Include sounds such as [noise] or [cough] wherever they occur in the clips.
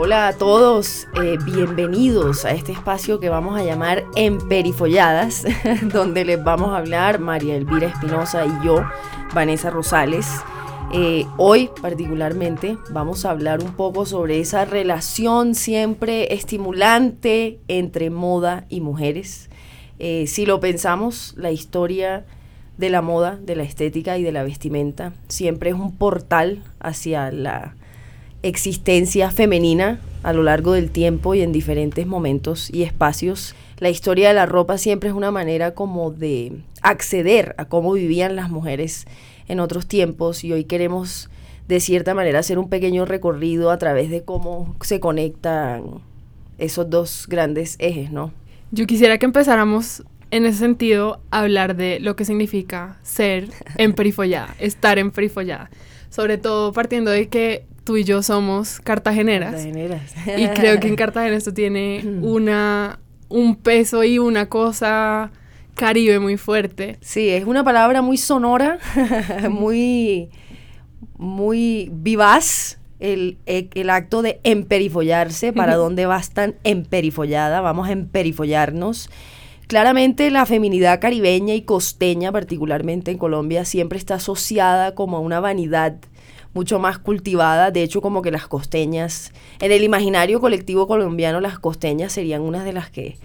Hola a todos, eh, bienvenidos a este espacio que vamos a llamar Emperifolladas, [laughs] donde les vamos a hablar María Elvira Espinosa y yo, Vanessa Rosales. Eh, hoy particularmente vamos a hablar un poco sobre esa relación siempre estimulante entre moda y mujeres. Eh, si lo pensamos, la historia de la moda, de la estética y de la vestimenta siempre es un portal hacia la existencia femenina a lo largo del tiempo y en diferentes momentos y espacios. La historia de la ropa siempre es una manera como de acceder a cómo vivían las mujeres en otros tiempos y hoy queremos de cierta manera hacer un pequeño recorrido a través de cómo se conectan esos dos grandes ejes, ¿no? Yo quisiera que empezáramos en ese sentido a hablar de lo que significa ser emperifollada, [laughs] estar emperifollada. Sobre todo partiendo de que tú y yo somos cartageneras. Cartageneras. Y creo que en [laughs] Cartagena esto tiene una, un peso y una cosa caribe muy fuerte. Sí, es una palabra muy sonora, [laughs] muy, muy vivaz. El, el- el acto de emperifollarse, ¿para dónde vas tan emperifollada? Vamos a emperifollarnos. Claramente la feminidad caribeña y costeña, particularmente en Colombia, siempre está asociada como a una vanidad mucho más cultivada. De hecho, como que las costeñas, en el imaginario colectivo colombiano, las costeñas serían unas de las que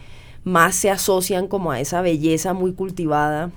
más se asocian como a esa belleza muy cultivada.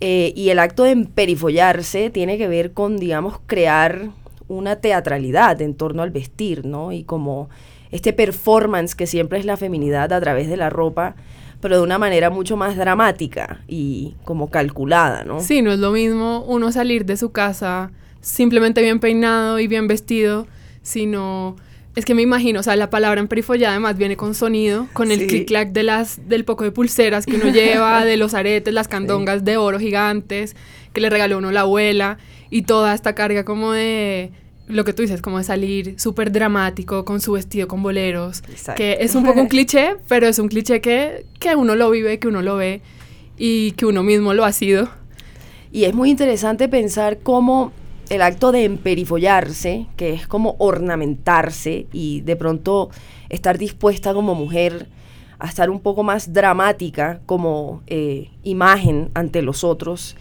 Eh, y el acto de emperifollarse tiene que ver con, digamos, crear una teatralidad en torno al vestir, ¿no? Y como este performance que siempre es la feminidad a través de la ropa, pero de una manera mucho más dramática y como calculada, ¿no? Sí, no es lo mismo uno salir de su casa simplemente bien peinado y bien vestido, sino... Es que me imagino, o sea, la palabra emperifollada además viene con sonido, con el Sí. clic-clac de las, del poco de pulseras que uno lleva, [laughs] de los aretes, las candongas de oro gigantes que le regaló uno la abuela y toda esta carga como de lo que tú dices, como de salir súper dramático con su vestido con boleros, Exacto. que es un poco un [laughs] cliché, pero es un cliché que, que uno lo vive, que uno lo ve y que uno mismo lo ha sido. Y es muy interesante pensar cómo el acto de emperifollarse, que es como ornamentarse y de pronto estar dispuesta como mujer a estar un poco más dramática como eh, imagen ante los otros,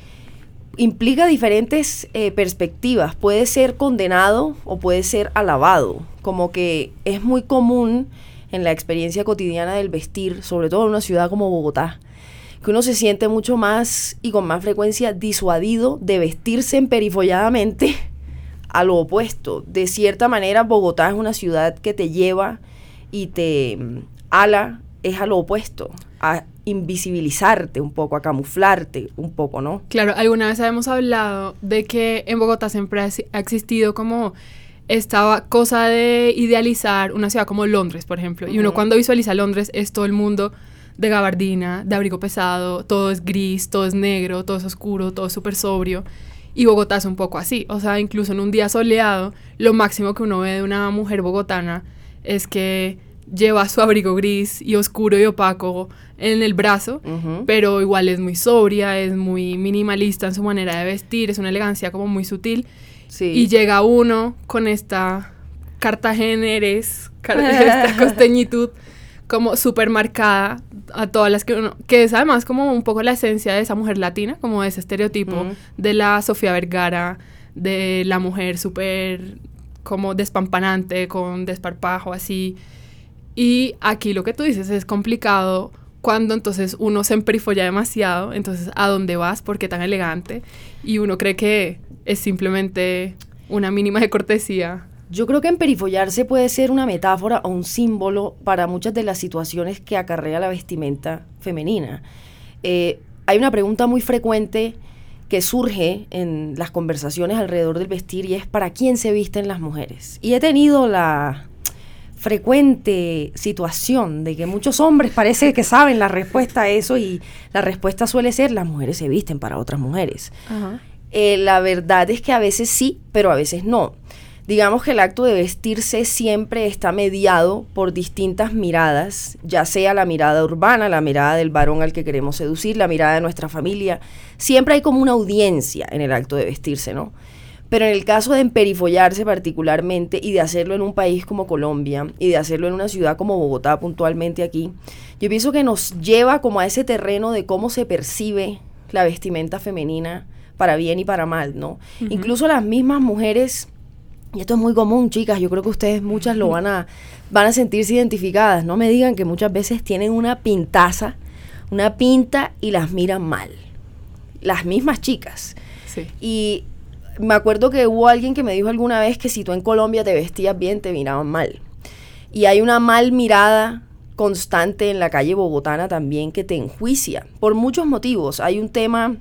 implica diferentes eh, perspectivas. Puede ser condenado o puede ser alabado. Como que es muy común en la experiencia cotidiana del vestir, sobre todo en una ciudad como Bogotá, que uno se siente mucho más y con más frecuencia disuadido de vestirse emperifolladamente [laughs] a lo opuesto. De cierta manera, Bogotá es una ciudad que te lleva y te mm, ala, es a lo opuesto, a invisibilizarte un poco, a camuflarte un poco, ¿no? Claro, alguna vez habíamos hablado de que en Bogotá siempre ha existido como esta cosa de idealizar una ciudad como Londres, por ejemplo. Y uno cuando visualiza Londres es todo el mundo de gabardina, de abrigo pesado, todo es gris, todo es negro, todo es oscuro, todo es súper sobrio. Y Bogotá es un poco así. O sea, incluso en un día soleado, lo máximo que uno ve de una mujer bogotana es que lleva su abrigo gris y oscuro y opaco en el brazo pero igual es muy sobria, es muy minimalista en su manera de vestir, es una elegancia como muy sutil. Sí. Y llega uno con esta cartageneres, car- [laughs] esta costeñitud como súper marcada a todas las que uno, que es además como un poco la esencia de esa mujer latina, como ese estereotipo de la Sofía Vergara, de la mujer súper como despampanante, con desparpajo así. Y aquí lo que tú dices es complicado cuando entonces uno se emperifolla demasiado, entonces ¿a dónde vas? ¿Por qué tan elegante? Y uno cree que es simplemente una mínima de cortesía. Yo creo que emperifollarse puede ser una metáfora o un símbolo para muchas de las situaciones que acarrea la vestimenta femenina. Eh, hay una pregunta muy frecuente que surge en las conversaciones alrededor del vestir y es ¿para quién se visten las mujeres? Y he tenido la frecuente situación de que muchos hombres parece que saben la respuesta a eso y la respuesta suele ser las mujeres se visten para otras mujeres. Eh, la verdad es que a veces sí, pero a veces no. Digamos que el acto de vestirse siempre está mediado por distintas miradas, ya sea la mirada urbana, la mirada del varón al que queremos seducir, la mirada de nuestra familia. Siempre hay como una audiencia en el acto de vestirse, ¿no? Pero en el caso de emperifollarse particularmente y de hacerlo en un país como Colombia y de hacerlo en una ciudad como Bogotá puntualmente aquí, yo pienso que nos lleva como a ese terreno de cómo se percibe la vestimenta femenina para bien y para mal, ¿no? Incluso las mismas mujeres, y esto es muy común, chicas, yo creo que ustedes muchas lo van a, van a sentirse identificadas, no me digan que muchas veces tienen una pintaza, una pinta y las miran mal. Las mismas chicas. Sí. Y me acuerdo que hubo alguien que me dijo alguna vez que si tú en Colombia te vestías bien, te miraban mal. Y hay una mal mirada constante en la calle bogotana también que te enjuicia por muchos motivos. Hay un tema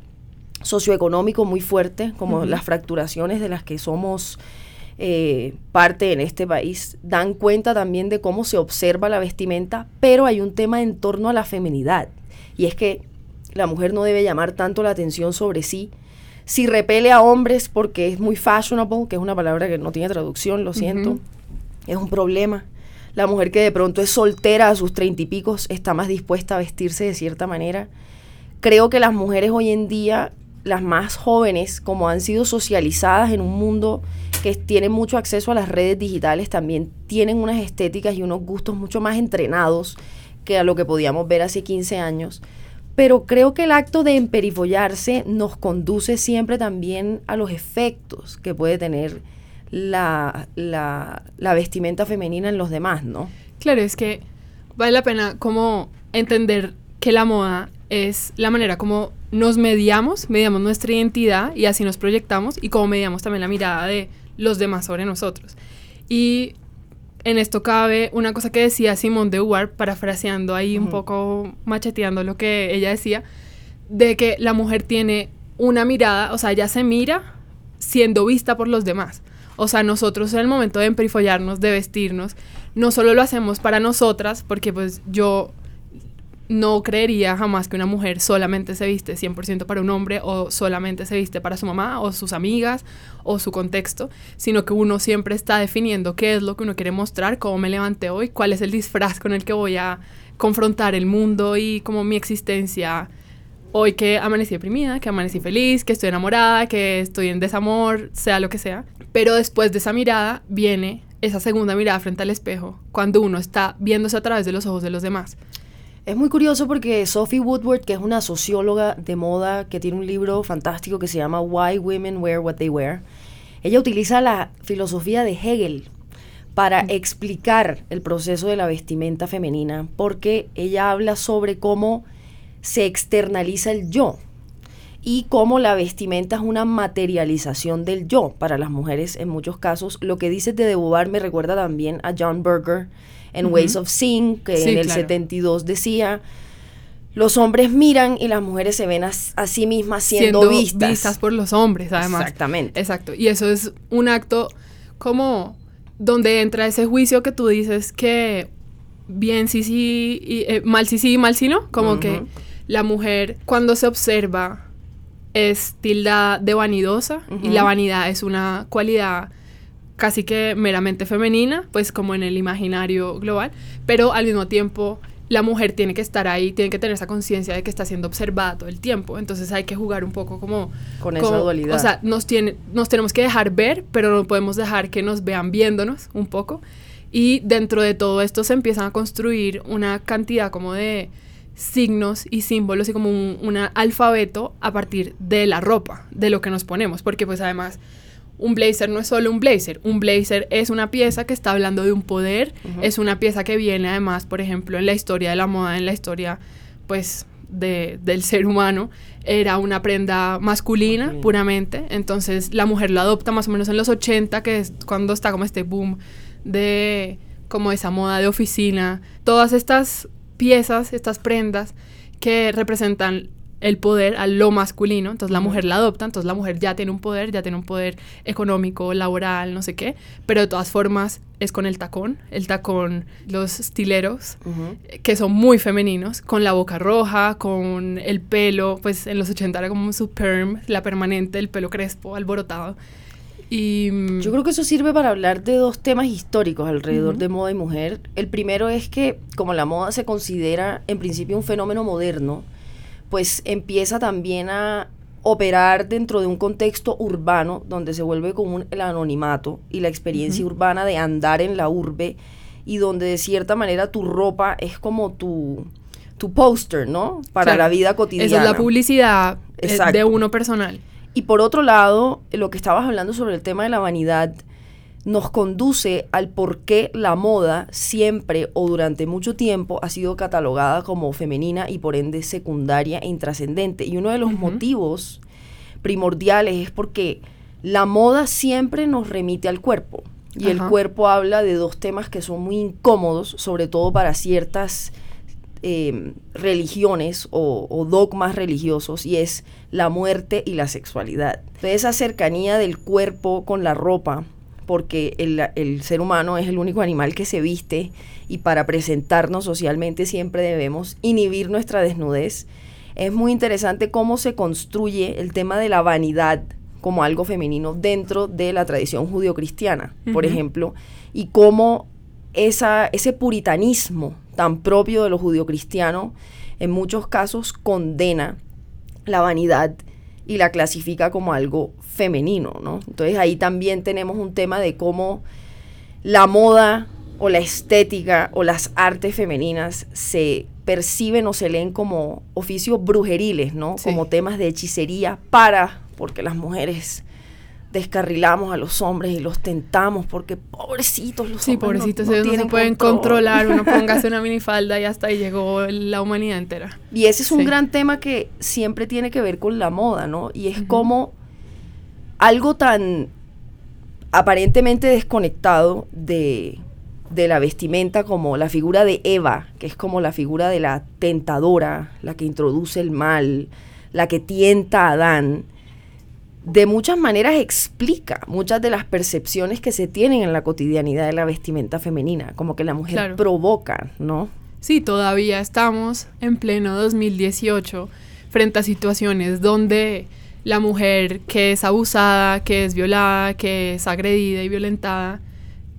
socioeconómico muy fuerte, como las fracturaciones de las que somos eh, parte en este país, dan cuenta también de cómo se observa la vestimenta, pero hay un tema en torno a la feminidad. Y es que la mujer no debe llamar tanto la atención sobre sí, si repele a hombres porque es muy fashionable, que es una palabra que no tiene traducción, lo siento, es un problema. La mujer que de pronto es soltera a sus treinta y picos está más dispuesta a vestirse de cierta manera. Creo que las mujeres hoy en día, las más jóvenes, como han sido socializadas en un mundo que tiene mucho acceso a las redes digitales, también tienen unas estéticas y unos gustos mucho más entrenados que a lo que podíamos ver hace 15 años pero creo que el acto de emperifollarse nos conduce siempre también a los efectos que puede tener la, la, la, vestimenta femenina en los demás, ¿no? Claro, es que vale la pena como entender que la moda es la manera como nos mediamos, mediamos nuestra identidad y así nos proyectamos y como mediamos también la mirada de los demás sobre nosotros. Y en esto cabe una cosa que decía Simone de Beauvoir, parafraseando ahí un poco, macheteando lo que ella decía, de que la mujer tiene una mirada, o sea, ella se mira siendo vista por los demás. O sea, nosotros en el momento de emperifollarnos, de vestirnos, no solo lo hacemos para nosotras, porque pues yo no creería jamás que una mujer solamente se viste 100% para un hombre o solamente se viste para su mamá o sus amigas o su contexto, sino que uno siempre está definiendo qué es lo que uno quiere mostrar, cómo me levanté hoy, cuál es el disfraz con el que voy a confrontar el mundo y como mi existencia hoy que amanecí deprimida, que amanecí feliz, que estoy enamorada, que estoy en desamor, sea lo que sea. Pero después de esa mirada viene esa segunda mirada frente al espejo, cuando uno está viéndose a través de los ojos de los demás. Es muy curioso porque Sophie Woodward, que es una socióloga de moda que tiene un libro fantástico que se llama Why Women Wear What They Wear, ella utiliza la filosofía de Hegel para explicar el proceso de la vestimenta femenina, porque ella habla sobre cómo se externaliza el yo y cómo la vestimenta es una materialización del yo para las mujeres en muchos casos. Lo que dice de Beauvoir me recuerda también a John Berger en Ways of Seeing, que en el 72 decía, los hombres miran y las mujeres se ven a, sí mismas siendo, vistas. vistas por los hombres, además. Exactamente. Exacto. Y eso es un acto como donde entra ese juicio que tú dices que bien sí sí, y, eh, mal sí sí, mal sí no, como que la mujer cuando se observa es tildada de vanidosa y la vanidad es una cualidad casi que meramente femenina, pues como en el imaginario global, pero al mismo tiempo la mujer tiene que estar ahí, tiene que tener esa conciencia de que está siendo observada todo el tiempo. Entonces hay que jugar un poco como... Con esa dualidad. O sea, nos, tiene, nos tenemos que dejar ver, pero no podemos dejar que nos vean viéndonos un poco. Y dentro de todo esto se empiezan a construir una cantidad como de signos y símbolos y como un, un alfabeto a partir de la ropa, de lo que nos ponemos. Porque pues además un blazer no es solo un blazer, un blazer es una pieza que está hablando de un poder, es una pieza que viene además, por ejemplo, en la historia de la moda, en la historia pues de, del ser humano, era una prenda masculina puramente, entonces la mujer lo adopta más o menos en los 80, que es cuando está como este boom de como esa moda de oficina, todas estas piezas, estas prendas que representan el poder a lo masculino, entonces la mujer la adopta, entonces la mujer ya tiene un poder, ya tiene un poder económico, laboral, no sé qué, pero de todas formas es con el tacón, el tacón, los estileros, que son muy femeninos, con la boca roja, con el pelo, pues en los 80 era como su perm, la permanente, el pelo crespo, alborotado. Y mm, Yo creo que eso sirve para hablar de dos temas históricos alrededor Ujú. de moda y mujer. El primero es que como la moda se considera en principio un fenómeno moderno, pues empieza también a operar dentro de un contexto urbano donde se vuelve común el anonimato y la experiencia urbana de andar en la urbe y donde de cierta manera tu ropa es como tu, tu póster, ¿no? Para Claro. la vida cotidiana. esa es la publicidad eh, de Exacto. uno personal. Y por otro lado, lo que estabas hablando sobre el tema de la vanidad nos conduce al por qué la moda siempre o durante mucho tiempo ha sido catalogada como femenina y por ende secundaria e intrascendente. Y uno de los motivos primordiales es porque la moda siempre nos remite al cuerpo. Y el cuerpo habla de dos temas que son muy incómodos, sobre todo para ciertas eh, religiones o, o dogmas religiosos y es la muerte y la sexualidad. Entonces, esa cercanía del cuerpo con la ropa, porque el, el ser humano es el único animal que se viste y para presentarnos socialmente siempre debemos inhibir nuestra desnudez. Es muy interesante cómo se construye el tema de la vanidad como algo femenino dentro de la tradición judio-cristiana, por ejemplo, y cómo esa, ese puritanismo tan propio de lo judio-cristiano en muchos casos condena la vanidad y la clasifica como algo femenino, ¿no? Entonces ahí también tenemos un tema de cómo la moda o la estética o las artes femeninas se perciben o se leen como oficios brujeriles, ¿no? Sí. Como temas de hechicería para, porque las mujeres descarrilamos a los hombres y los tentamos porque pobrecitos los Sí, hombres pobrecitos, no ellos no se pueden control. controlar, uno [laughs] póngase una minifalda y hasta ahí llegó la humanidad entera. Y ese es un Sí. gran tema que siempre tiene que ver con la moda, ¿no? Y es Ujú. como algo tan aparentemente desconectado de, de la vestimenta como la figura de Eva, que es como la figura de la tentadora, la que introduce el mal, la que tienta a Adán, de muchas maneras explica muchas de las percepciones que se tienen en la cotidianidad de la vestimenta femenina, como que la mujer Claro. provoca, ¿no? Sí, todavía estamos en pleno 2018 frente a situaciones donde la mujer que es abusada, que es violada, que es agredida y violentada,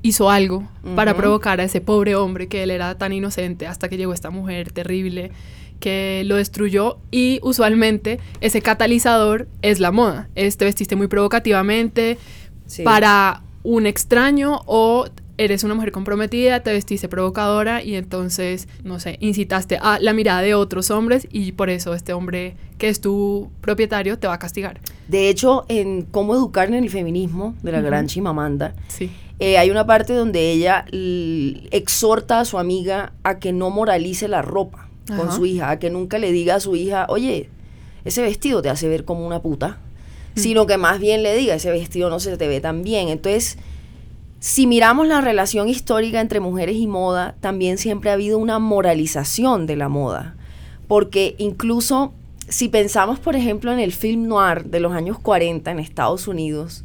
hizo algo para provocar a ese pobre hombre que él era tan inocente hasta que llegó esta mujer terrible que lo destruyó y usualmente ese catalizador es la moda. Es te vestiste muy provocativamente Sí. para un extraño o eres una mujer comprometida, te vestiste provocadora y entonces, no sé, incitaste a la mirada de otros hombres y por eso este hombre que es tu propietario te va a castigar. De hecho, en Cómo educar en el feminismo, de la gran Chimamanda, Sí. eh, hay una parte donde ella exhorta a su amiga a que no moralice la ropa con su hija, a que nunca le diga a su hija, oye, ese vestido te hace ver como una puta, Mm. sino que más bien le diga, ese vestido no se te ve tan bien. Entonces, si miramos la relación histórica entre mujeres y moda, también siempre ha habido una moralización de la moda, porque incluso si pensamos, por ejemplo, en el film noir de los años 40 en Estados Unidos,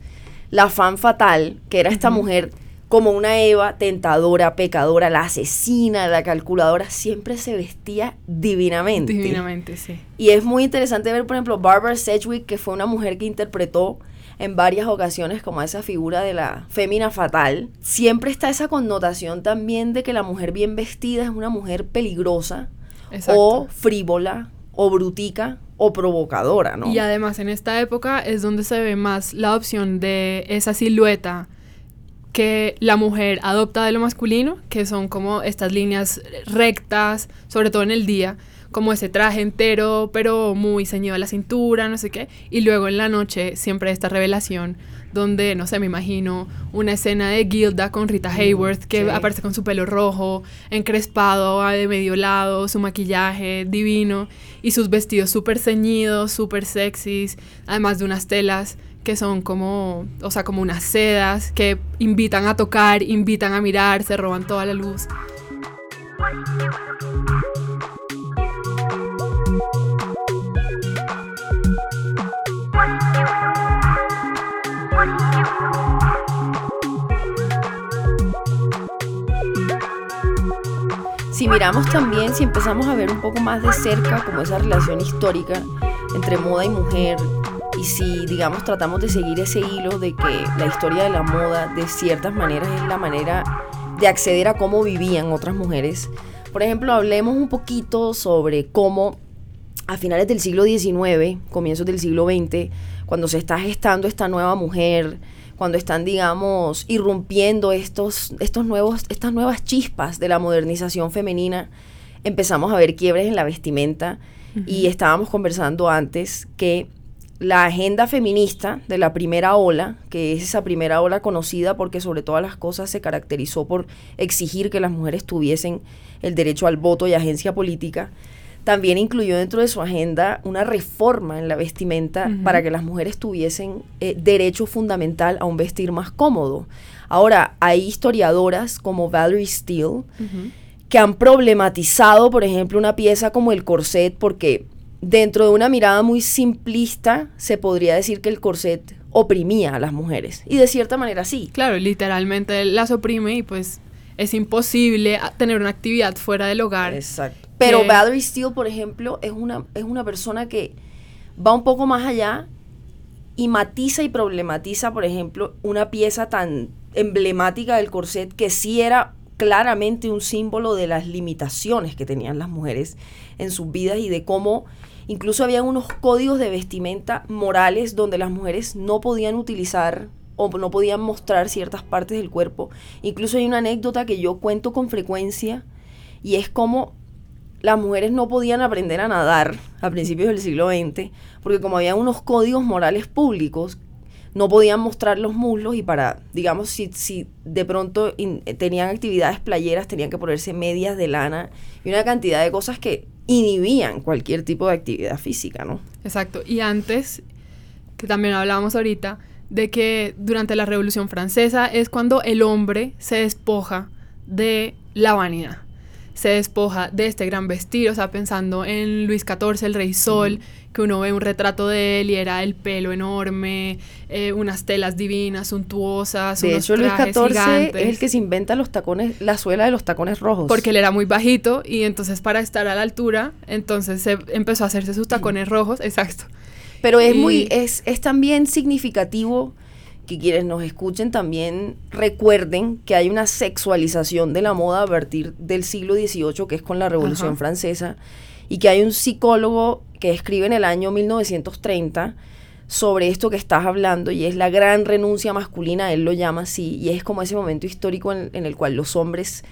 la fan fatal, que era esta mujer como una Eva tentadora, pecadora, la asesina, la calculadora, siempre se vestía divinamente. Divinamente, sí. Y es muy interesante ver, por ejemplo, Barbara Sedgwick, que fue una mujer que interpretó en varias ocasiones como esa figura de la fémina fatal. Siempre está esa connotación también de que la mujer bien vestida es una mujer peligrosa Exacto. o frívola o brutica o provocadora, ¿no? Y además en esta época es donde se ve más la opción de esa silueta que la mujer adopta de lo masculino, que son como estas líneas rectas, sobre todo en el día, como ese traje entero, pero muy ceñido a la cintura, no sé qué. Y luego en la noche siempre esta revelación donde, no sé, me imagino una escena de Gilda con Rita Hayworth que sí. aparece con su pelo rojo, encrespado de medio lado, su maquillaje divino y sus vestidos súper ceñidos, súper sexys, además de unas telas que son como, o sea, como unas sedas que invitan a tocar, invitan a mirar, se roban toda la luz. Si miramos también, si empezamos a ver un poco más de cerca como esa relación histórica entre moda y mujer, Y si, digamos, tratamos de seguir ese hilo de que la historia de la moda, de ciertas maneras, es la manera de acceder a cómo vivían otras mujeres. Por ejemplo, hablemos un poquito sobre cómo a finales del siglo XIX, comienzos del siglo XX, cuando se está gestando esta nueva mujer, cuando están, digamos, irrumpiendo estos, estos nuevos, estas nuevas chispas de la modernización femenina, empezamos a ver quiebres en la vestimenta. Y estábamos conversando antes que la agenda feminista de la primera ola, que es esa primera ola conocida porque sobre todas las cosas se caracterizó por exigir que las mujeres tuviesen el derecho al voto y agencia política, también incluyó dentro de su agenda una reforma en la vestimenta para que las mujeres tuviesen eh, derecho fundamental a un vestir más cómodo. Ahora, hay historiadoras como Valerie Steele que han problematizado, por ejemplo, una pieza como el corset, porque dentro de una mirada muy simplista se podría decir que el corset oprimía a las mujeres. Y de cierta manera sí. Claro, literalmente las oprime y pues es imposible tener una actividad fuera del hogar. Exacto. Pero que- Valerie Steele, por ejemplo, es una, es una persona que va un poco más allá y matiza y problematiza, por ejemplo, una pieza tan emblemática del corset que sí era claramente un símbolo de las limitaciones que tenían las mujeres en sus vidas y de cómo incluso había unos códigos de vestimenta morales donde las mujeres no podían utilizar o no podían mostrar ciertas partes del cuerpo. Incluso hay una anécdota que yo cuento con frecuencia y es como las mujeres no podían aprender a nadar a principios del siglo XX, porque como había unos códigos morales públicos, no podían mostrar los muslos y para, digamos, si, si de pronto eh, tenían actividades playeras, tenían que ponerse medias de lana y una cantidad de cosas que inhibían cualquier tipo de actividad física, ¿no? Exacto. Y antes, que también hablábamos ahorita, de que durante la Revolución Francesa es cuando el hombre se despoja de la vanidad. Se despoja de este gran vestir, o sea, pensando en Luis XIV, el Rey Sol, que uno ve un retrato de él y era el pelo enorme, eh, unas telas divinas, suntuosas, De unos hecho, Luis XIV gigantes. es el que se inventa los tacones, la suela de los tacones rojos. Porque él era muy bajito y entonces para estar a la altura, entonces se empezó a hacerse sus tacones rojos, exacto. Pero es Y- muy, es, es también significativo que quienes nos escuchen también recuerden que hay una sexualización de la moda a partir del siglo XVIII, que es con la Revolución Ajá. Francesa, y que hay un psicólogo que escribe en el año 1930 sobre esto que estás hablando, y es la gran renuncia masculina, él lo llama así, y es como ese momento histórico en, en el cual los hombres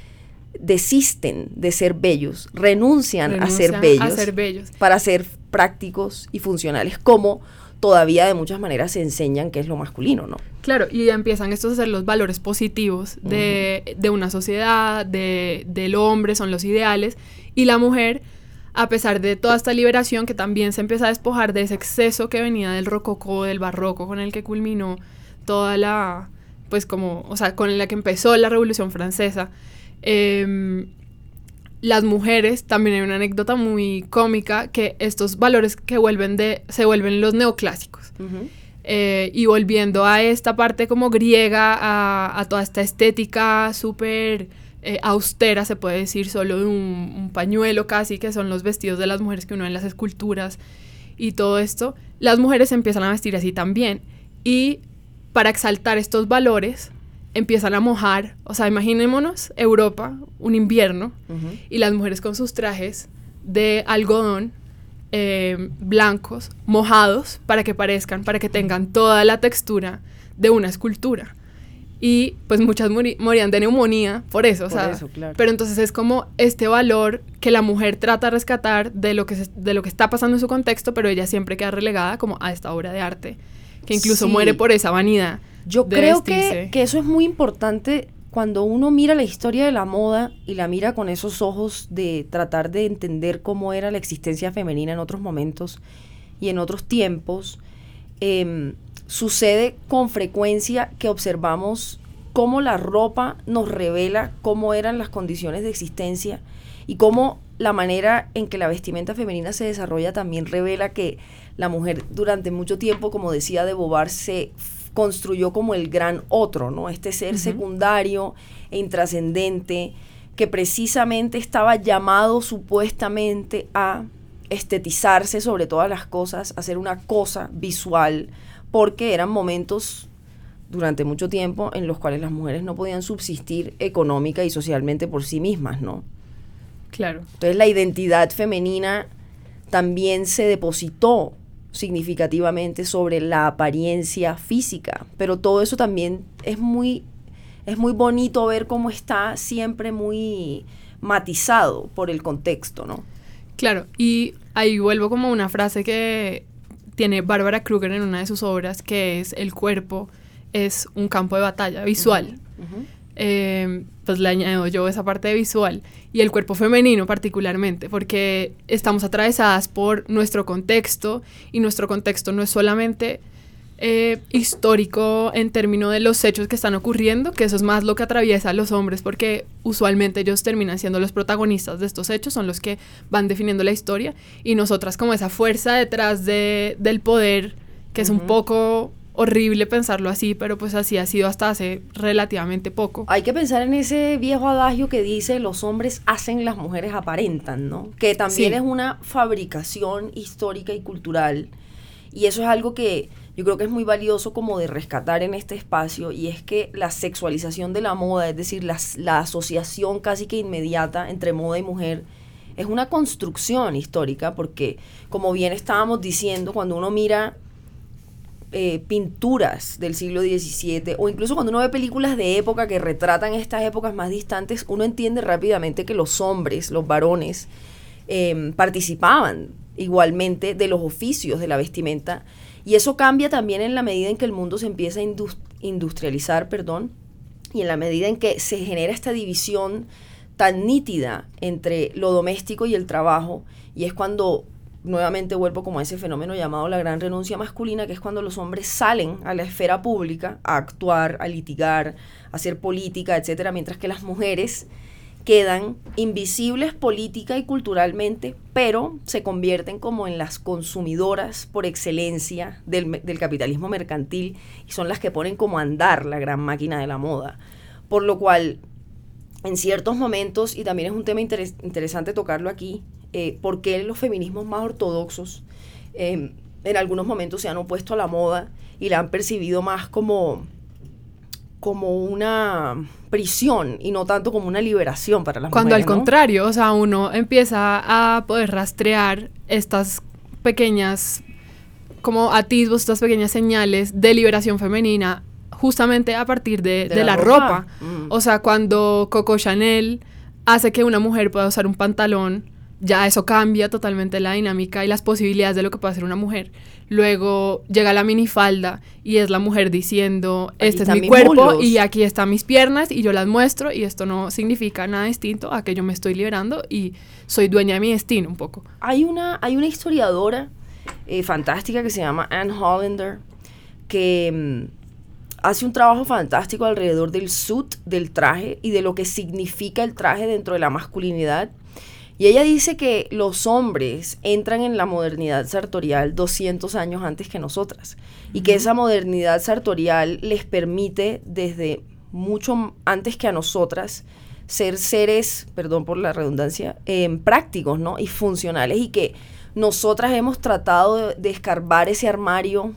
desisten de ser bellos, renuncian, a ser bellos A ser bellos. para ser prácticos y funcionales, como todavía de muchas maneras se enseñan que es lo masculino, ¿no? Claro, y empiezan estos a ser los valores positivos de, de una sociedad, de, del hombre, son los ideales, y la mujer, a pesar de toda esta liberación que también se empieza a despojar de ese exceso que venía del rococó, del barroco, con el que culminó toda la, pues como, o sea, con la que empezó la Revolución Francesa, em, las mujeres, también hay una anécdota muy cómica, que estos valores que vuelven de, se vuelven los neoclásicos. Eh, y volviendo a esta parte como griega, a, a toda esta estética súper eh, austera, se puede decir, solo de un, un pañuelo casi, que son los vestidos de las mujeres que uno ve en las esculturas y todo esto, las mujeres empiezan a vestir así también. Y para exaltar estos valores, empiezan a mojar, o sea, imaginémonos Europa, un invierno, y las mujeres con sus trajes de algodón eh, blancos, mojados, para que parezcan, para que tengan toda la textura de una escultura. Y pues muchas morían de neumonía por eso, o Por sea, eso, claro. pero entonces es como este valor que la mujer trata de rescatar de lo que, se- de lo que está pasando en su contexto, pero ella siempre queda relegada como a esta obra de arte, que incluso Sí. muere por esa vanidad. Yo de creo que, que eso es muy importante cuando uno mira la historia de la moda y la mira con esos ojos de tratar de entender cómo era la existencia femenina en otros momentos y en otros tiempos. em, sucede con frecuencia que observamos cómo la ropa nos revela cómo eran las condiciones de existencia y cómo la manera en que la vestimenta femenina se desarrolla también revela que la mujer durante mucho tiempo, como decía de Beauvoir, se construyó como el gran otro, ¿no? Este ser secundario e intrascendente que precisamente estaba llamado supuestamente a estetizarse sobre todas las cosas, hacer una cosa visual, porque eran momentos durante mucho tiempo en los cuales las mujeres no podían subsistir económica y socialmente por sí mismas, ¿no? Claro. Entonces la identidad femenina también se depositó significativamente sobre la apariencia física, pero todo eso también es muy es muy bonito ver cómo está siempre muy matizado por el contexto, ¿no? Claro, y ahí vuelvo como una frase que tiene Bárbara Kruger en una de sus obras, que es el cuerpo es un campo de batalla visual. Eh, pues le añado yo esa parte visual y el cuerpo femenino particularmente, porque estamos atravesadas por nuestro contexto y nuestro contexto no es solamente eh, histórico en términos de los hechos que están ocurriendo, que eso es más lo que atraviesa a los hombres, porque usualmente ellos terminan siendo los protagonistas de estos hechos, son los que van definiendo la historia, y nosotras como esa fuerza detrás de, del poder, que es un poco horrible pensarlo así, pero pues así ha sido hasta hace relativamente poco. Hay que pensar en ese viejo adagio que dice los hombres hacen, las mujeres aparentan, ¿no? Que también Sí. es una fabricación histórica y cultural. Y eso es algo que yo creo que es muy valioso como de rescatar en este espacio y es que la sexualización de la moda, es decir, la, la asociación casi que inmediata entre moda y mujer, es una construcción histórica porque, como bien estábamos diciendo, cuando uno mira eh, pinturas del siglo XVII o incluso cuando uno ve películas de época que retratan estas épocas más distantes, uno entiende rápidamente que los hombres, los varones, eh, participaban igualmente de los oficios de la vestimenta y eso cambia también en la medida en que el mundo se empieza a indus- industrializar, perdón, y en la medida en que se genera esta división tan nítida entre lo doméstico y el trabajo, y es cuando nuevamente vuelvo como a ese fenómeno llamado la gran renuncia masculina, que es cuando los hombres salen a la esfera pública a actuar, a litigar, a hacer política, etcétera, mientras que las mujeres quedan invisibles política y culturalmente, pero se convierten como en las consumidoras por excelencia del, del capitalismo mercantil y son las que ponen como andar la gran máquina de la moda. Por lo cual, en ciertos momentos, y también es un tema interes- interesante tocarlo aquí, eh, por qué los feminismos más ortodoxos eh, en algunos momentos se han opuesto a la moda y la han percibido más como como una prisión y no tanto como una liberación para las Cuando mujeres. al ¿no? contrario, o sea, uno empieza a poder rastrear estas pequeñas, como atisbos, estas pequeñas señales de liberación femenina, justamente a partir de, De de la la, ropa. ropa. Mm. O sea, cuando Coco Chanel hace que una mujer pueda usar un pantalón, ya eso cambia totalmente la dinámica y las posibilidades de lo que puede hacer una mujer. Luego llega la minifalda y es la mujer diciendo, este es mi cuerpo muslos". y aquí están mis piernas y yo las muestro y esto no significa nada distinto a que yo me estoy liberando y soy dueña de mi destino un poco. Hay una, hay una historiadora eh, fantástica que se llama Anne Hollander que mm, hace un trabajo fantástico alrededor del suit, del traje y de lo que significa el traje dentro de la masculinidad. Y ella dice que los hombres entran en la modernidad sartorial 200 años antes que nosotras y que esa modernidad sartorial les permite desde mucho antes que a nosotras ser seres, perdón por la redundancia, em, prácticos, ¿no? Y funcionales y que nosotras hemos tratado de, de escarbar ese armario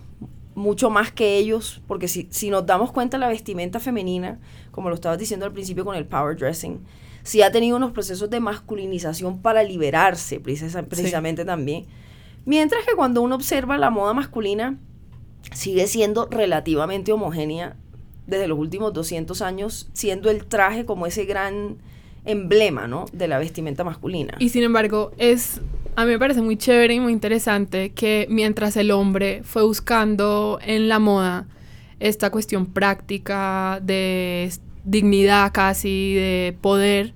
mucho más que ellos, porque si, si nos damos cuenta la vestimenta femenina, como lo estabas diciendo al principio con el power dressing, sí ha tenido unos procesos de masculinización para liberarse precisa- precisamente también. Mientras que cuando uno observa la moda masculina, sigue siendo relativamente homogénea desde los últimos 200 años, siendo el traje como ese gran emblema, ¿no? De la vestimenta masculina. Y sin embargo, es a mí me parece muy chévere y muy interesante que mientras el hombre fue buscando en la moda esta cuestión práctica de dignidad casi, de poder,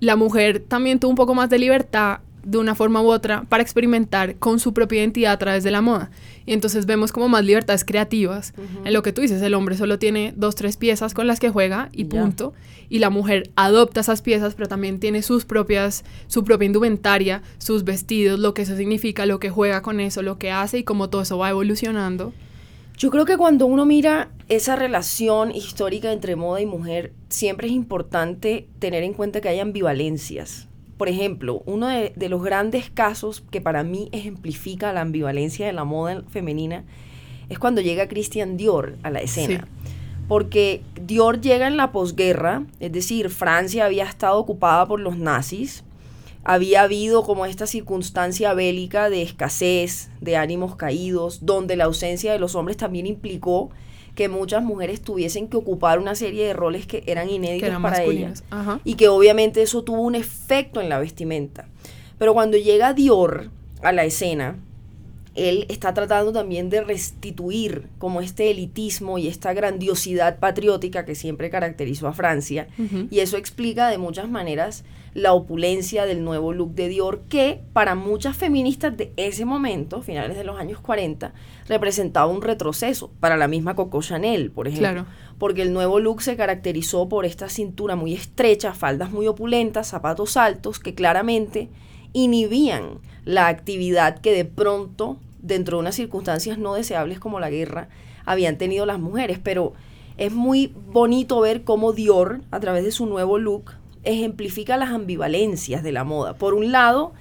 la mujer también tuvo un poco más de libertad de una forma u otra para experimentar con su propia identidad a través de la moda. Y entonces vemos como más libertades creativas. En lo que tú dices, el hombre solo tiene dos, tres piezas con las que juega y punto. Y la mujer adopta esas piezas, pero también tiene sus propias, su propia indumentaria, sus vestidos, lo que eso significa, lo que juega con eso, lo que hace y cómo todo eso va evolucionando. Yo creo que cuando uno mira esa relación histórica entre moda y mujer, siempre es importante tener en cuenta que hay ambivalencias, por ejemplo, uno de, de los grandes casos que para mí ejemplifica la ambivalencia de la moda femenina es cuando llega Christian Dior a la escena. Porque Dior llega en la posguerra, es decir, Francia había estado ocupada por los nazis, había habido como esta circunstancia bélica de escasez, de ánimos caídos, donde la ausencia de los hombres también implicó que muchas mujeres tuviesen que ocupar una serie de roles que eran inéditos Que eran para ellas Ajá. y que obviamente eso tuvo un efecto en la vestimenta. Pero cuando llega Dior a la escena, él está tratando también de restituir como este elitismo y esta grandiosidad patriótica que siempre caracterizó a Francia. Y eso explica de muchas maneras la opulencia del nuevo look de Dior, que para muchas feministas de ese momento, finales de los años 40, representaba un retroceso. Para la misma Coco Chanel, por ejemplo. Claro. Porque el nuevo look se caracterizó por esta cintura muy estrecha, faldas muy opulentas, zapatos altos, que claramente inhibían la actividad que de pronto, dentro de unas circunstancias no deseables como la guerra, habían tenido las mujeres. Pero es muy bonito ver cómo Dior, a través de su nuevo look, ejemplifica las ambivalencias de la moda. Por un lado,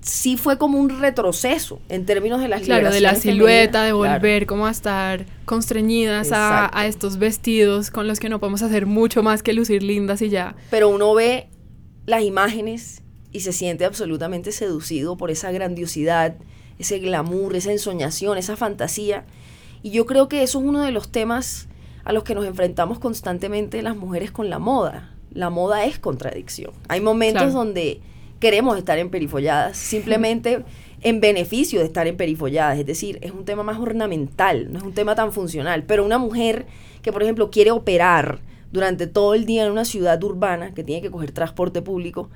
sí fue como un retroceso en términos de las Claro, de la silueta, de. Claro. volver como a estar constreñidas a, a estos vestidos con los que no podemos hacer mucho más que lucir lindas y ya. pero uno ve las imágenes y se siente absolutamente seducido por esa grandiosidad, ese glamour, esa ensoñación, esa fantasía. Y yo creo que eso es uno de los temas a los que nos enfrentamos constantemente las mujeres con la moda. La moda es contradicción. Hay momentos Claro. donde queremos estar emperifolladas, simplemente [laughs] en beneficio de estar emperifolladas. Es decir, es un tema más ornamental, no es un tema tan funcional. Pero una mujer que, por ejemplo, quiere operar durante todo el día en una ciudad urbana, que tiene que coger transporte público,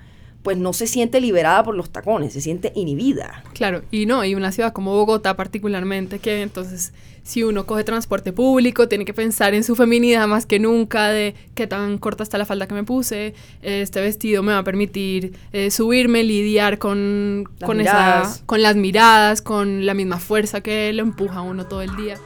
pues no se siente liberada por los tacones, se siente inhibida. Claro, y no, y una ciudad como Bogotá particularmente, que entonces si uno coge transporte público, tiene que pensar en su feminidad más que nunca, de qué tan corta está la falda que me puse, este vestido me va a permitir eh, subirme, lidiar con, Las con, miradas. esa, con las miradas, con la misma fuerza que lo empuja a uno todo el día.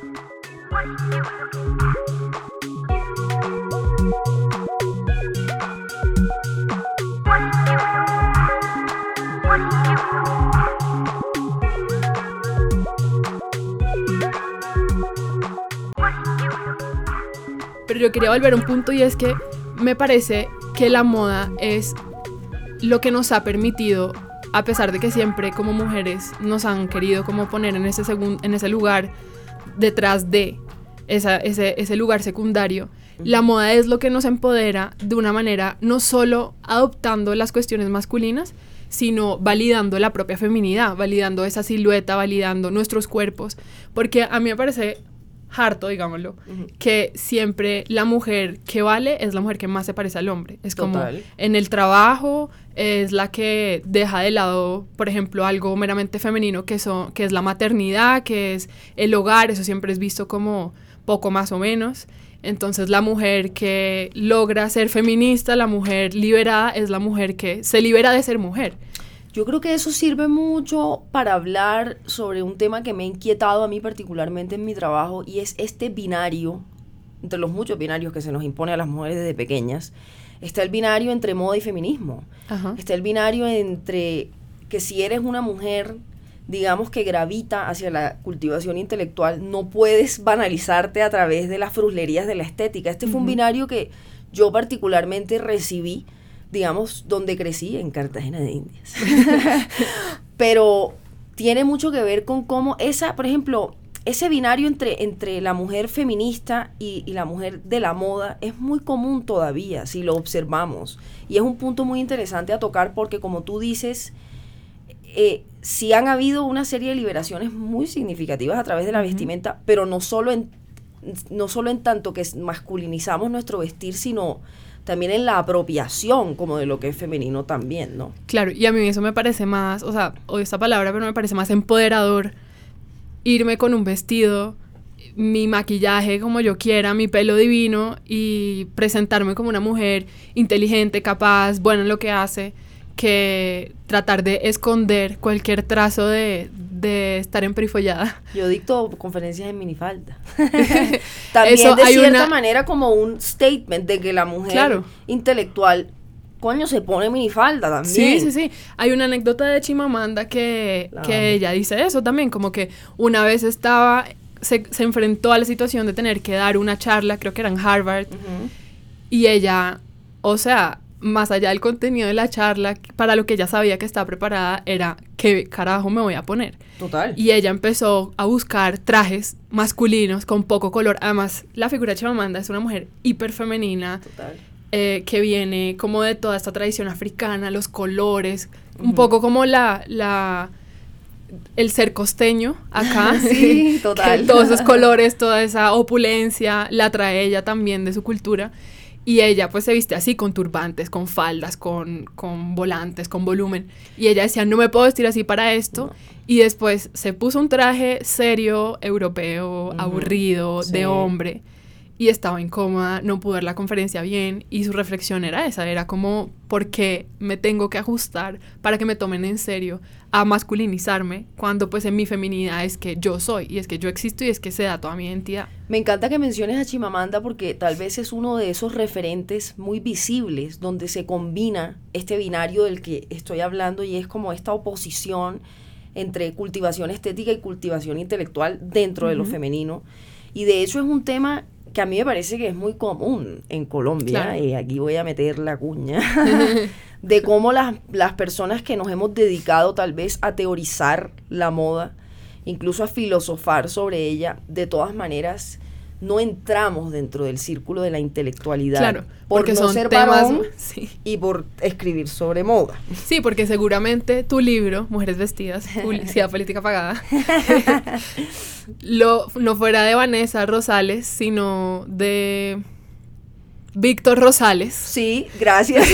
Pero yo quería volver a un punto y es que me parece que la moda es lo que nos ha permitido, a pesar de que siempre como mujeres nos han querido como poner en ese, en ese lugar detrás de esa- ese, ese lugar secundario, la moda es lo que nos empodera de una manera no solo adoptando las cuestiones masculinas, sino validando la propia feminidad, validando esa silueta, validando nuestros cuerpos, porque a mí me parece harto, digámoslo, que siempre la mujer que vale es la mujer que más se parece al hombre. Es como en el trabajo es la que deja de lado, por ejemplo, algo meramente femenino que, son, que es la maternidad, que es el hogar, eso siempre es visto como poco más o menos. Entonces la mujer que logra ser feminista, la mujer liberada, es la mujer que se libera de ser mujer. Yo creo que eso sirve mucho para hablar sobre un tema que me ha inquietado a mí particularmente en mi trabajo y es este binario, entre los muchos binarios que se nos impone a las mujeres desde pequeñas, está el binario entre moda y feminismo. Ajá. Está el binario entre que si eres una mujer, digamos que gravita hacia la cultivación intelectual, no puedes banalizarte a través de las fruslerías de la estética. Este fue un binario que yo particularmente recibí, digamos, donde crecí, en Cartagena de Indias. [laughs] [laughs] Pero tiene mucho que ver con cómo esa, por ejemplo, ese binario entre, entre la mujer feminista y, y la mujer de la moda es muy común todavía, si lo observamos. Y es un punto muy interesante a tocar porque, como tú dices, eh, sí han habido una serie de liberaciones muy significativas a través de la vestimenta, pero no solo en, no solo en tanto que masculinizamos nuestro vestir, sino también en la apropiación como de lo que es femenino también, ¿no? Claro, y a mí eso me parece más, o sea, odio esta palabra, pero me parece más empoderador irme con un vestido, mi maquillaje como yo quiera, mi pelo divino y presentarme como una mujer inteligente, capaz, buena en lo que hace, que tratar de esconder cualquier trazo de, de estar emperifollada. Yo dicto conferencias en minifalda. [laughs] También Eso de hay cierta una- manera como un statement de que la mujer Claro. intelectual coño, se pone minifalda también. Sí, sí, sí. Hay una anécdota de Chimamanda que, que ella dice eso también, como que una vez estaba, se, se enfrentó a la situación de tener que dar una charla, creo que era en Harvard, y ella, o sea, más allá del contenido de la charla, para lo que ella sabía que estaba preparada, era qué carajo me voy a poner. Total. Y ella empezó a buscar trajes masculinos con poco color. Además, la figura de Chimamanda es una mujer hiper femenina, Total. eh, que viene como de toda esta tradición africana, los colores, un poco como la, la el ser costeño acá. [laughs] Sí, [laughs] total. todos esos colores, toda esa opulencia, la trae ella también de su cultura. Y ella pues se viste así, con turbantes, con faldas, con, con volantes, con volumen. Y ella decía, no me puedo vestir así para esto. No. Y después se puso un traje serio, europeo, aburrido, Sí. de hombre y estaba incómoda, no pudo ver la conferencia bien y su reflexión era esa, era como, ¿por qué me tengo que ajustar para que me tomen en serio a masculinizarme cuando pues en mi feminidad es que yo soy y es que yo existo y es que se da toda mi identidad? Me encanta que menciones a Chimamanda porque tal vez es uno de esos referentes muy visibles donde se combina este binario del que estoy hablando y es como esta oposición entre cultivación estética y cultivación intelectual dentro de lo femenino. Y de hecho es un tema que a mí me parece que es muy común en Colombia, Claro. y aquí voy a meter la cuña, [laughs] de cómo las, las personas que nos hemos dedicado tal vez a teorizar la moda, incluso a filosofar sobre ella, de todas maneras no entramos dentro del círculo de la intelectualidad Claro, por no son ser temas... varón Sí. y por escribir sobre moda. Sí, porque seguramente tu libro, Mujeres Vestidas, Publicidad [laughs] Política Pagada, [laughs] lo, no fuera de Vanessa Rosales, sino de Víctor Rosales. Sí, gracias.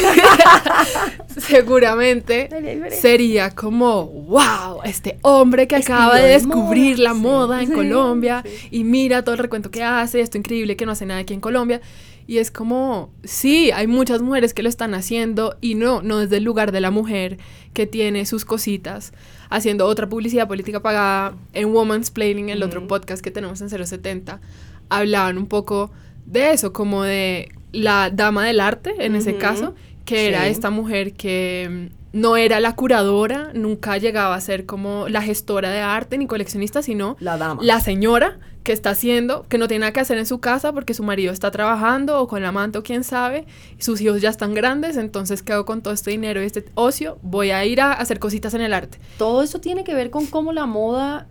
[laughs] seguramente [laughs] sería como, wow, este hombre que acaba de de descubrir moda, la sí, moda en sí, Colombia sí. y mira todo el recuento que hace, esto increíble que no hace nada aquí en Colombia. Y es como, sí, hay muchas mujeres que lo están haciendo y no, no desde el lugar de la mujer que tiene sus cositas, haciendo otra publicidad política pagada en Woman's Planning, el otro podcast que tenemos en 070, hablaban un poco de eso, como de la dama del arte, en ese caso, que era esta mujer que mm, no era la curadora, nunca llegaba a ser como la gestora de arte ni coleccionista, sino La dama. la señora que está haciendo, que no tiene nada que hacer en su casa porque su marido está trabajando o con la amante o quién sabe, y sus hijos ya están grandes, entonces quedo con todo este dinero y este ocio, voy a ir a hacer cositas en el arte. Todo eso tiene que ver con cómo la moda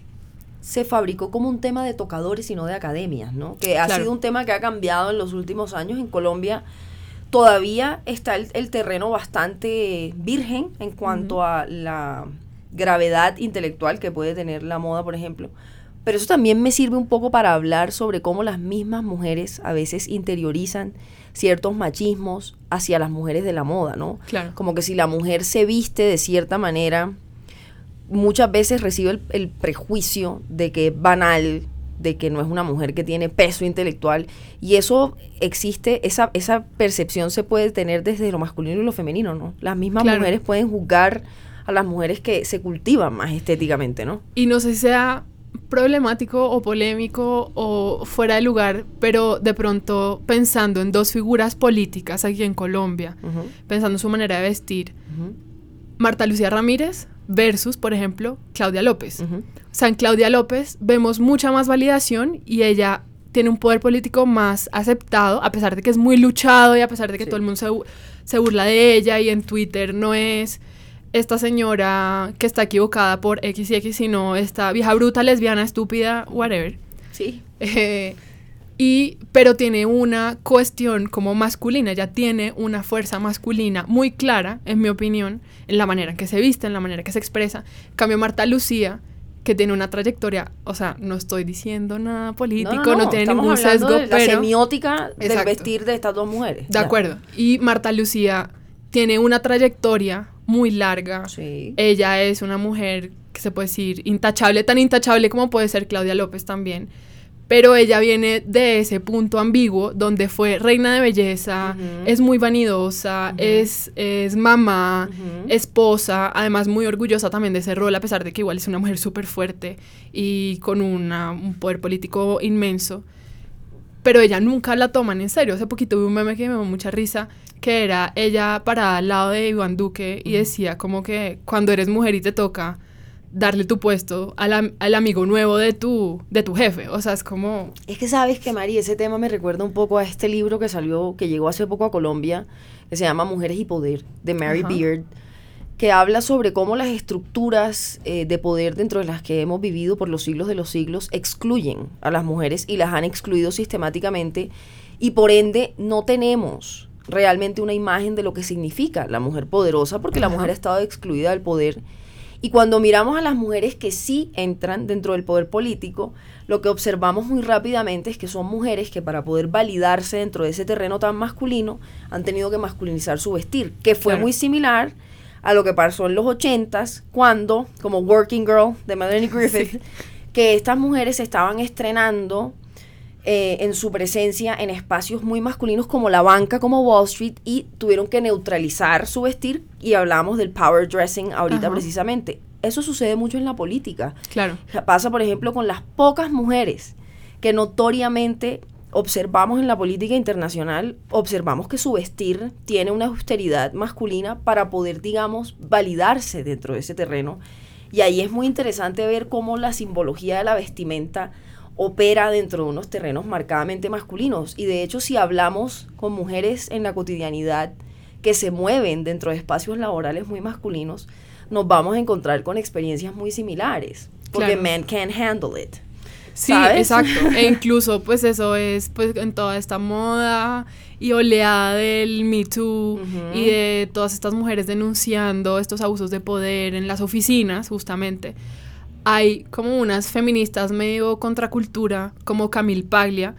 se fabricó como un tema de tocadores y no de academias, ¿no? Que ha Claro. sido un tema que ha cambiado en los últimos años en Colombia. Todavía está el, el terreno bastante virgen en cuanto a la gravedad intelectual que puede tener la moda, por ejemplo. Pero eso también me sirve un poco para hablar sobre cómo las mismas mujeres a veces interiorizan ciertos machismos hacia las mujeres de la moda, ¿no? Claro. Como que si la mujer se viste de cierta manera, muchas veces recibe el, el prejuicio de que es banal, de que no es una mujer que tiene peso intelectual. Y eso existe, esa, esa percepción se puede tener desde lo masculino y lo femenino, ¿no? Las mismas Claro. mujeres pueden juzgar a las mujeres que se cultivan más estéticamente, ¿no? Y no sé si sea problemático o polémico o fuera de lugar, pero de pronto pensando en dos figuras políticas aquí en Colombia, pensando en su manera de vestir, Marta Lucía Ramírez versus, por ejemplo, Claudia López. O sea, en Claudia López vemos mucha más validación y ella tiene un poder político más aceptado, a pesar de que es muy luchado y a pesar de que Sí. todo el mundo se burla de ella y en Twitter no es esta señora que está equivocada por X y X, sino esta vieja bruta, lesbiana, estúpida, whatever. Sí. Eh, y, pero tiene una cuestión como masculina, ya tiene una fuerza masculina muy clara, en mi opinión, en la manera en que se viste, en la manera en que se expresa. En Cambio Marta Lucía, que tiene una trayectoria, o sea, no estoy diciendo nada político, no, tiene ningún sesgo, de la semiótica del Exacto. vestir de estas dos mujeres. De Ya. acuerdo. Y Marta Lucía tiene una trayectoria muy larga. Sí. Ella es una mujer que se puede decir intachable, tan intachable como puede ser Claudia López también. Pero ella viene de ese punto ambiguo donde fue reina de belleza, es muy vanidosa, es, es mamá, esposa, además muy orgullosa también de ese rol, a pesar de que igual es una mujer súper fuerte y con una- un poder político inmenso. pero ella nunca la toman en serio. Hace poquito vi un meme que me dio mucha risa, que era ella parada al lado de Iván Duque y decía como que cuando eres mujer y te toca darle tu puesto al, al amigo nuevo de tu, de tu jefe. O sea, es como... Es que sabes que, Mari, ese tema me recuerda un poco a este libro que salió, que llegó hace poco a Colombia, que se llama Mujeres y Poder, de Mary Ajá. Beard, que habla sobre cómo las estructuras eh, de poder dentro de las que hemos vivido por los siglos de los siglos excluyen a las mujeres y las han excluido sistemáticamente y por ende no tenemos realmente una imagen de lo que significa la mujer poderosa porque la mujer ha estado excluida del poder y cuando miramos a las mujeres que sí entran dentro del poder político, lo que observamos muy rápidamente es que son mujeres que para poder validarse dentro de ese terreno tan masculino han tenido que masculinizar su vestir, que fue Claro. muy similar a lo que pasó en los ochentas cuando, como Working Girl de Melanie Griffith, que estas mujeres se estaban estrenando eh, en su presencia en espacios muy masculinos como la banca, como Wall Street, y tuvieron que neutralizar su vestir y hablamos del power dressing ahorita Ajá. precisamente. Eso sucede mucho en la política. Claro. Pasa, por ejemplo, con las pocas mujeres que notoriamente observamos en la política internacional, observamos que su vestir tiene una austeridad masculina para poder, digamos, validarse dentro de ese terreno. Y ahí es muy interesante ver cómo la simbología de la vestimenta opera dentro de unos terrenos marcadamente masculinos. Y de hecho, si hablamos con mujeres en la cotidianidad que se mueven dentro de espacios laborales muy masculinos, nos vamos a encontrar con experiencias muy similares. Porque Claro. men can't handle it. Sí, ¿sabes? exacto. [laughs] E incluso, pues eso es, pues en toda esta moda y oleada del Me Too y de todas estas mujeres denunciando estos abusos de poder en las oficinas, justamente. Hay como unas feministas medio contracultura, como Camille Paglia,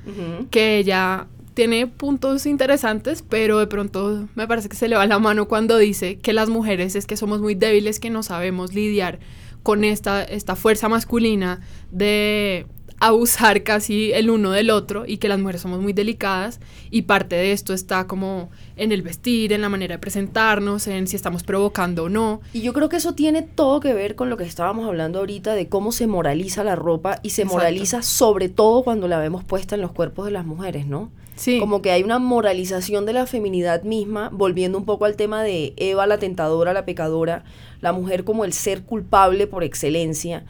que ella tiene puntos interesantes, pero de pronto me parece que se le va la mano cuando dice que las mujeres es que somos muy débiles, que no sabemos lidiar con esta, esta fuerza masculina de abusar casi el uno del otro y que las mujeres somos muy delicadas y parte de esto está como en el vestir, en la manera de presentarnos, en si estamos provocando o no. Y yo creo que eso tiene todo que ver con lo que estábamos hablando ahorita de cómo se moraliza la ropa y se Exacto. moraliza sobre todo cuando la vemos puesta en los cuerpos de las mujeres, ¿no? Sí, Como que hay una moralización de la feminidad misma, volviendo un poco al tema de Eva la tentadora, la pecadora, la mujer como el ser culpable por excelencia.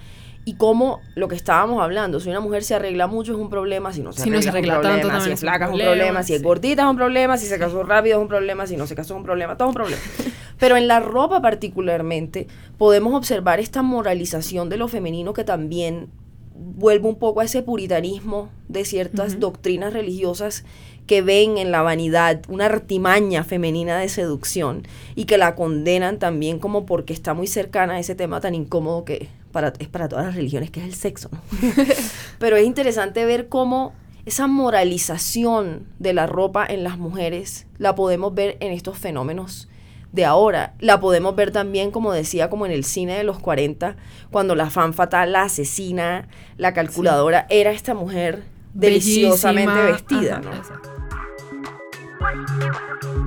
Y como lo que estábamos hablando, si una mujer se arregla mucho es un problema, si no se Si no arregla, se es un arregla problema, tanto si es flaca es un problema, si es gordita es un problema, si se casó rápido es un problema, si no se casó es un problema, todo es un problema. [laughs] Pero en la ropa particularmente podemos observar esta moralización de lo femenino que también vuelve un poco a ese puritanismo de ciertas doctrinas religiosas que ven en la vanidad una artimaña femenina de seducción y que la condenan también como porque está muy cercana a ese tema tan incómodo que para, es para todas las religiones, que es el sexo. ¿no? [laughs] Pero es interesante ver cómo esa moralización de la ropa en las mujeres la podemos ver en estos fenómenos de ahora. La podemos ver también, como decía, como en el cine de los 40, cuando la fan fatal, la asesina, la calculadora, era esta mujer deliciosamente bellísima. vestida, Ajá,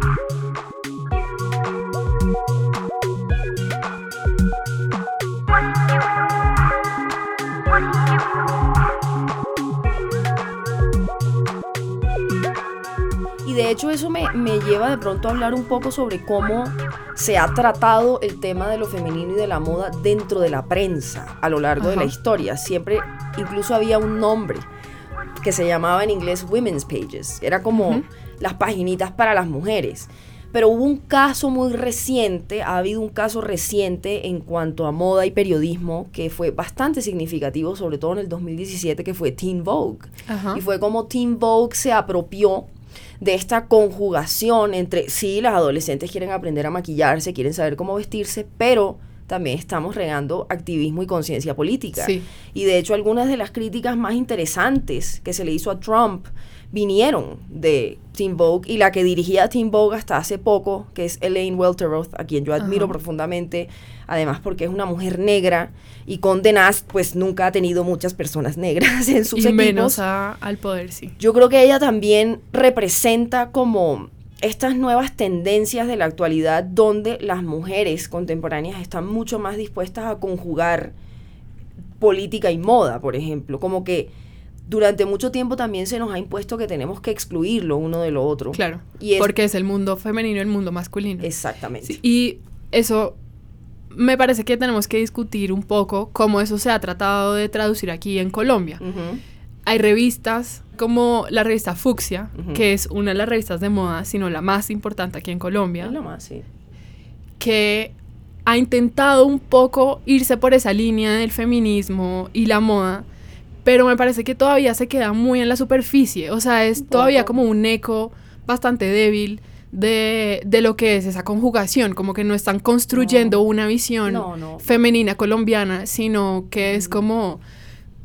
¿no? Y de hecho eso me, me lleva de pronto a hablar un poco sobre cómo se ha tratado el tema de lo femenino y de la moda dentro de la prensa a lo largo de la Ajá. historia. Siempre, incluso había un nombre que se llamaba en inglés Women's Pages. Era como Ujú. las paginitas para las mujeres. Pero hubo un caso muy reciente, ha habido un caso reciente en cuanto a moda y periodismo que fue bastante significativo, sobre todo en el 2017, que fue Teen Vogue. Ajá. Y fue como Teen Vogue se apropió de esta conjugación entre, sí, las adolescentes quieren aprender a maquillarse, quieren saber cómo vestirse, pero también estamos regando activismo y conciencia política. Sí. Y de hecho algunas de las críticas más interesantes que se le hizo a Trump vinieron de Teen Vogue y la que dirigía Teen Vogue hasta hace poco, que es Elaine Welteroth, a quien yo admiro Ajá. profundamente, además porque es una mujer negra y Condé Nast pues nunca ha tenido muchas personas negras en sus y equipos. menos a- al poder, sí. Yo creo que ella también representa como estas nuevas tendencias de la actualidad donde las mujeres contemporáneas están mucho más dispuestas a conjugar política y moda, por ejemplo, como que durante mucho tiempo también se nos ha impuesto que tenemos que excluirlo uno de lo otro. Claro. Y es- Porque es el mundo femenino y el mundo masculino. Exactamente. Sí, y eso me parece que tenemos que discutir un poco cómo eso se ha tratado de traducir aquí en Colombia. Hay revistas como la revista Ujú. que es una de las revistas de moda, sino la más importante aquí en Colombia, Es lo más, sí. que ha intentado un poco irse por esa línea del feminismo y la moda, pero me parece que todavía se queda muy en la superficie, o sea, es todavía como un eco bastante débil de, de lo que es esa conjugación, como que no están construyendo No. una visión No, no. femenina colombiana, sino que es como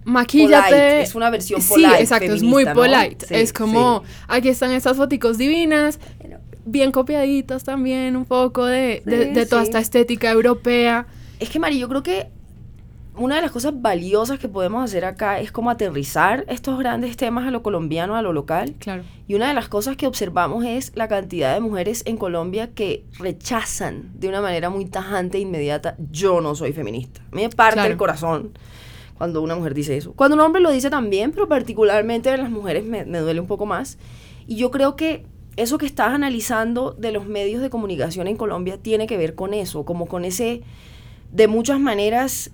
maquíllate. Polite, es una versión Sí, polite, exacto, es muy feminista, ¿no? polite. Sí, es como, sí. aquí están estas foticos divinas, bien copiaditas también, un poco de, de- Sí, de toda sí. esta estética europea. Es que, Mari, yo creo que una de las cosas valiosas que podemos hacer acá es como aterrizar estos grandes temas a lo colombiano, a lo local. Claro. Y una de las cosas que observamos es la cantidad de mujeres en Colombia que rechazan de una manera muy tajante e inmediata, yo no soy feminista. A mí me parte Claro. el corazón cuando una mujer dice eso. Cuando un hombre lo dice también, pero particularmente en las mujeres me, me duele un poco más. Y yo creo que eso que estás analizando de los medios de comunicación en Colombia tiene que ver con eso, como con ese, de muchas maneras,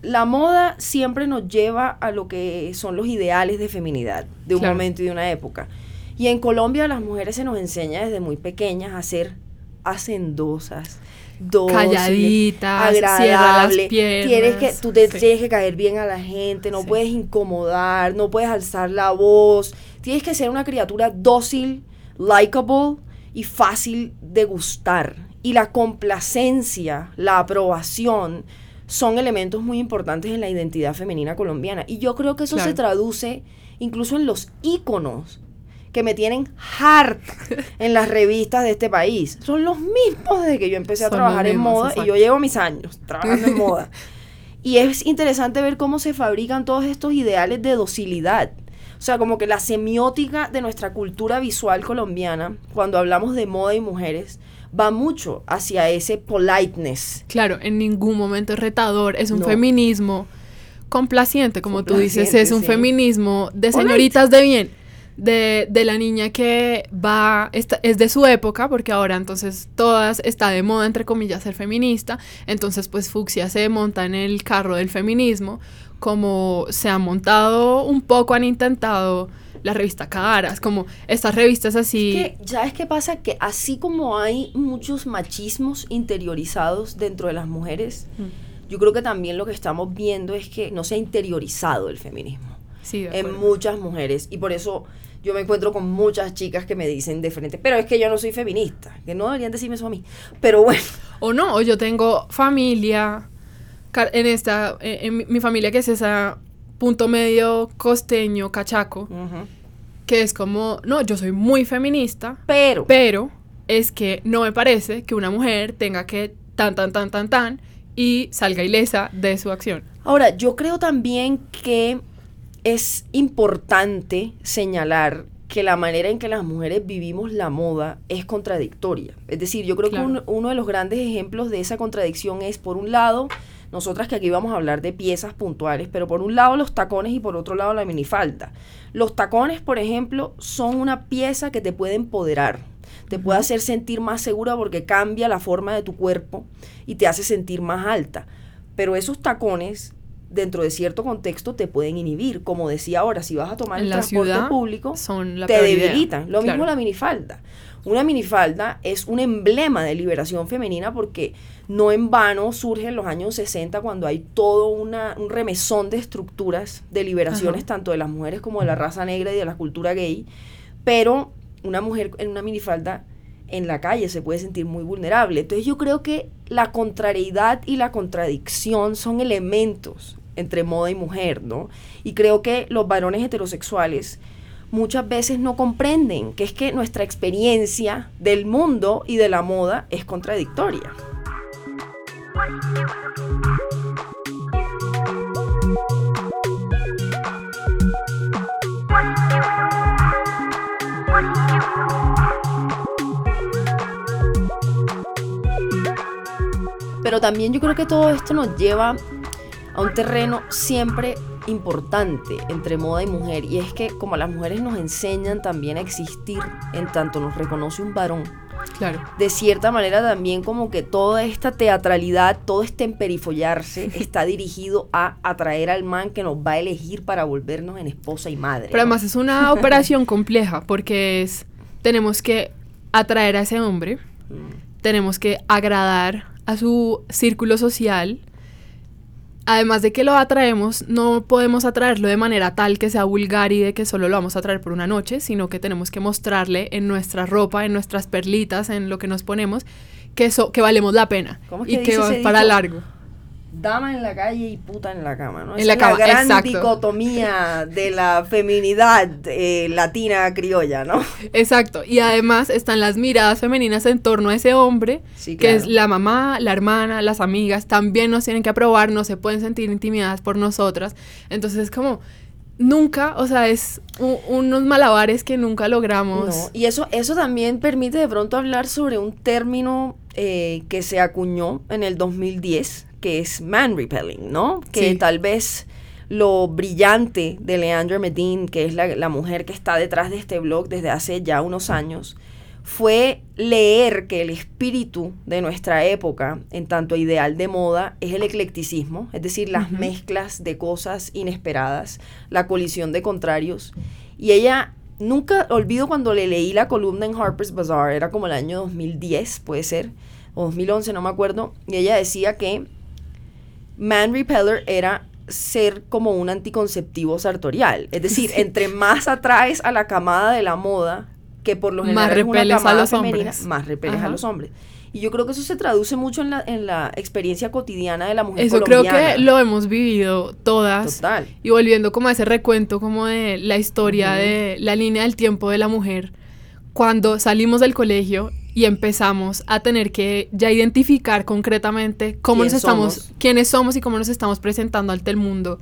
la moda siempre nos lleva a lo que son los ideales de feminidad de un Claro. momento y de una época. Y en Colombia a las mujeres se nos enseña desde muy pequeñas a ser hacendosas, las agradables. piernas. Tienes que, tú te Sí. tienes que caer bien a la gente, no Sí. puedes incomodar, no puedes alzar la voz. Tienes que ser una criatura dócil, likable y fácil de gustar. Y la complacencia, la aprobación son elementos muy importantes en la identidad femenina colombiana. Y yo creo que eso Claro. se traduce incluso en los íconos que me tienen harta en las revistas de este país. Son los mismos desde que yo empecé a Son trabajar en mismos, moda y yo exacto. llevo mis años trabajando en [laughs] moda. Y es interesante ver cómo se fabrican todos estos ideales de docilidad. O sea, como que la semiótica de nuestra cultura visual colombiana, cuando hablamos de moda y mujeres, va mucho hacia ese politeness. Claro, en ningún momento es retador, es un No. feminismo complaciente, como tú dices, Complaciente, es un sí. feminismo de señoritas de bien, de, de la niña que va, esta- es de su época, porque ahora entonces todas está de moda, entre comillas, ser feminista, entonces pues Fucsia se monta en el carro del feminismo, como se han montado un poco, han intentado la revista Caras, como estas revistas así... Que, ¿Sabes qué pasa? Que así como hay muchos machismos interiorizados dentro de las mujeres, Mm. yo creo que también lo que estamos viendo es que no se ha interiorizado el feminismo. Sí, en muchas mujeres. Y por eso yo me encuentro con muchas chicas que me dicen de frente, pero es que yo no soy feminista, que no deberían decirme eso a mí. Pero bueno, O no, o yo tengo familia en esta, en, en mi, mi familia que es esa punto medio costeño, cachaco, que es como, no, yo soy muy feminista, pero, pero es que no me parece que una mujer tenga que tan, tan, tan, tan, tan y salga ilesa de su acción. ahora yo creo también que es importante señalar que la manera en que las mujeres vivimos la moda es contradictoria. Es decir, yo creo Claro. que un- uno de los grandes ejemplos de esa contradicción es, por un lado, nosotras que aquí vamos a hablar de piezas puntuales, pero por un lado los tacones y por otro lado la minifalda. Los tacones, por ejemplo, son una pieza que te puede empoderar, te puede hacer sentir más segura porque cambia la forma de tu cuerpo y te hace sentir más alta. Pero esos tacones, dentro de cierto contexto, te pueden inhibir. Como decía ahora, si vas a tomar En el transporte público, Son la te debilitan. Lo mismo la minifalda. Una minifalda es un emblema de liberación femenina porque no en vano surge en los años 60 cuando hay todo una- un remesón de estructuras de liberaciones Ajá. tanto de las mujeres como de la raza negra y de la cultura gay. Pero una mujer en una minifalda en la calle se puede sentir muy vulnerable. Entonces yo creo que la contrariedad y la contradicción son elementos entre moda y mujer, ¿no? Y creo que los varones heterosexuales muchas veces no comprenden que es que nuestra experiencia del mundo y de la moda es contradictoria. Pero también yo creo que todo esto nos lleva a un terreno siempre importante entre moda y mujer y es que como las mujeres nos enseñan también a existir en tanto nos reconoce un varón, Claro. de cierta manera también como que toda esta teatralidad, todo este emperifollarse [laughs] está dirigido a atraer al man que nos va a elegir para volvernos en esposa y madre. Pero ¿no? además es una [laughs] operación compleja porque es, tenemos que atraer a ese hombre, Mm. tenemos que agradar a su círculo social. Además de que lo atraemos, no podemos atraerlo de manera tal que sea vulgar y de que solo lo vamos a traer por una noche, sino que tenemos que mostrarle en nuestra ropa, en nuestras perlitas, en lo que nos ponemos, que, eso, que valemos la pena ¿Cómo y que va para largo. Dama en la calle y puta en la cama, ¿no? En Esa la es cama, gran exacto. dicotomía de la feminidad eh, latina criolla, ¿no? Exacto. Y además están las miradas femeninas en torno a ese hombre, Sí, que es la mamá, la hermana, las amigas, también nos tienen que aprobar, no se pueden sentir intimidadas por nosotras. Entonces es como, nunca, o sea, es unos malabares que nunca logramos. No, y eso, eso también permite de pronto hablar sobre un término eh, que se acuñó en el 2010, que es man repelling, ¿no? Que Sí. tal vez lo brillante de Leandra Medin, que es la, la mujer que está detrás de este blog desde hace ya unos años, fue leer que el espíritu de nuestra época, en tanto ideal de moda, es el eclecticismo, es decir, las mezclas de cosas inesperadas, la colisión de contrarios. Y ella, nunca olvido cuando le leí la columna en Harper's Bazaar, era como el año 2010, puede ser, o 2011, no me acuerdo, y ella decía que Man Repeller era ser como un anticonceptivo sartorial. Es decir, Sí. [laughs] entre más atraes a la camada de la moda, que por lo Más general es una repeles a camada los femenina, hombres. más repeles a los hombres. Y yo creo que eso se traduce mucho en la, en la experiencia cotidiana de la mujer Eso creo que lo hemos vivido todas. Total. Y volviendo como a ese recuento como de la historia de la línea del tiempo de la mujer, cuando salimos del colegio y empezamos a tener que ya identificar concretamente cómo ¿Quién nos estamos, somos? quiénes somos y cómo nos estamos presentando ante el mundo.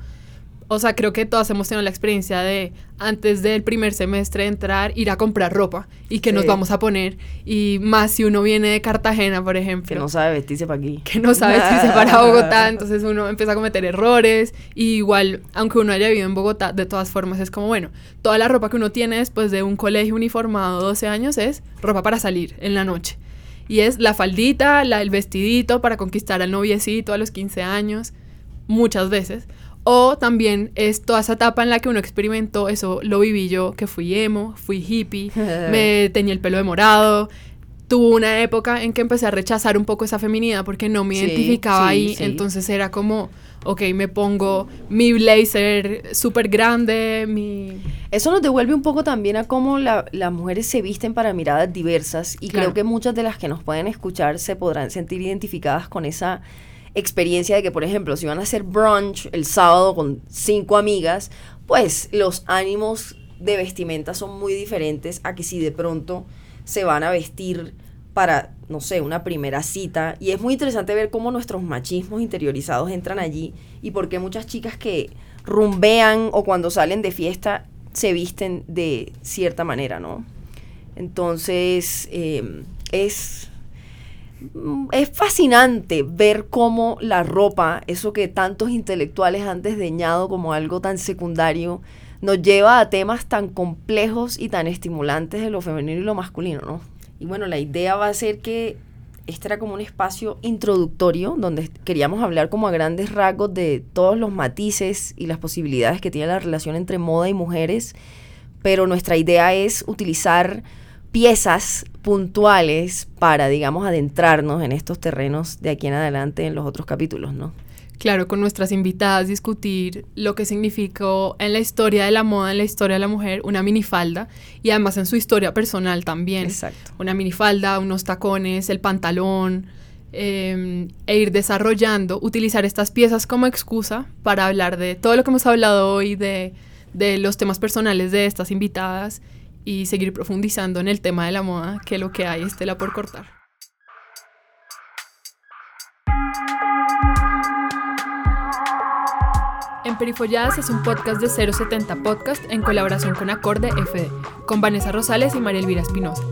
O sea, creo que todas hemos tenido la experiencia de antes del primer semestre entrar, ir a comprar ropa y que nos vamos a poner. Y más si uno viene de Cartagena, por ejemplo Que no sabe vestirse para aquí. que no sabe si se para [laughs] Bogotá, entonces uno empieza a cometer errores. Y igual, aunque uno haya vivido en Bogotá, de todas formas es como, bueno, toda la ropa que uno tiene después de un colegio uniformado 12 años es ropa para salir en la noche. Y es la faldita, la, el vestidito para conquistar al noviecito a los 15 años, muchas veces. O también es toda esa etapa en la que uno experimentó, eso lo viví yo, que fui emo, fui hippie, [laughs] me tenía el pelo de morado. Tuvo una época en que empecé a rechazar un poco esa feminidad porque no me Sí, identificaba sí, ahí. sí. Entonces era como, ok, me pongo mi blazer súper grande, mi... Eso nos devuelve un poco también a cómo la- las mujeres se visten para miradas diversas y Claro. creo que muchas de las que nos pueden escuchar se podrán sentir identificadas con esa experiencia de que, por ejemplo, si van a hacer brunch el sábado con cinco amigas, pues los ánimos de vestimenta son muy diferentes a que si de pronto se van a vestir para, no sé, una primera cita. Y es muy interesante ver cómo nuestros machismos interiorizados entran allí y por qué muchas chicas que rumbean o cuando salen de fiesta se visten de cierta manera, ¿no? Entonces, eh, es, es fascinante ver cómo la ropa, eso que tantos intelectuales han desdeñado como algo tan secundario, nos lleva a temas tan complejos y tan estimulantes de lo femenino y lo masculino, ¿no? Y bueno, la idea va a ser que este era como un espacio introductorio donde queríamos hablar como a grandes rasgos de todos los matices y las posibilidades que tiene la relación entre moda y mujeres, pero nuestra idea es utilizar piezas puntuales para, digamos, adentrarnos en estos terrenos de aquí en adelante en los otros capítulos, ¿no? Claro, con nuestras invitadas discutir lo que significó en la historia de la moda, en la historia de la mujer, una minifalda y además en su historia personal también. Exacto. Una minifalda, unos tacones, el pantalón, eh, e ir desarrollando, utilizar estas piezas como excusa para hablar de todo lo que hemos hablado hoy, de, de los temas personales de estas invitadas y seguir profundizando en el tema de la moda, que lo que hay es tela por cortar. Emperifolladas es un podcast de 070 Podcast en colaboración con Acorde FD, con Vanessa Rosales y María Elvira Espinosa.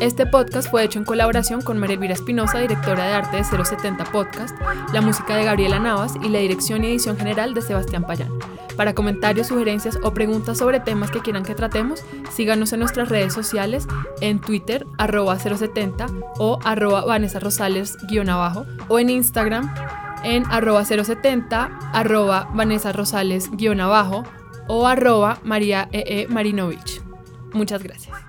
Este podcast fue hecho en colaboración con María Elvira Espinosa, directora de arte de 070 Podcast, la música de Gabriela Navas y la dirección y edición general de Sebastián Payán. Para comentarios, sugerencias o preguntas sobre temas que quieran que tratemos, síganos en nuestras redes sociales en Twitter, arroba 070 o arroba Vanessa Rosales guion abajo, o en Instagram en arroba 070, arroba Vanessa Rosales guion abajo o arroba María E. E. Marinovich. Muchas gracias.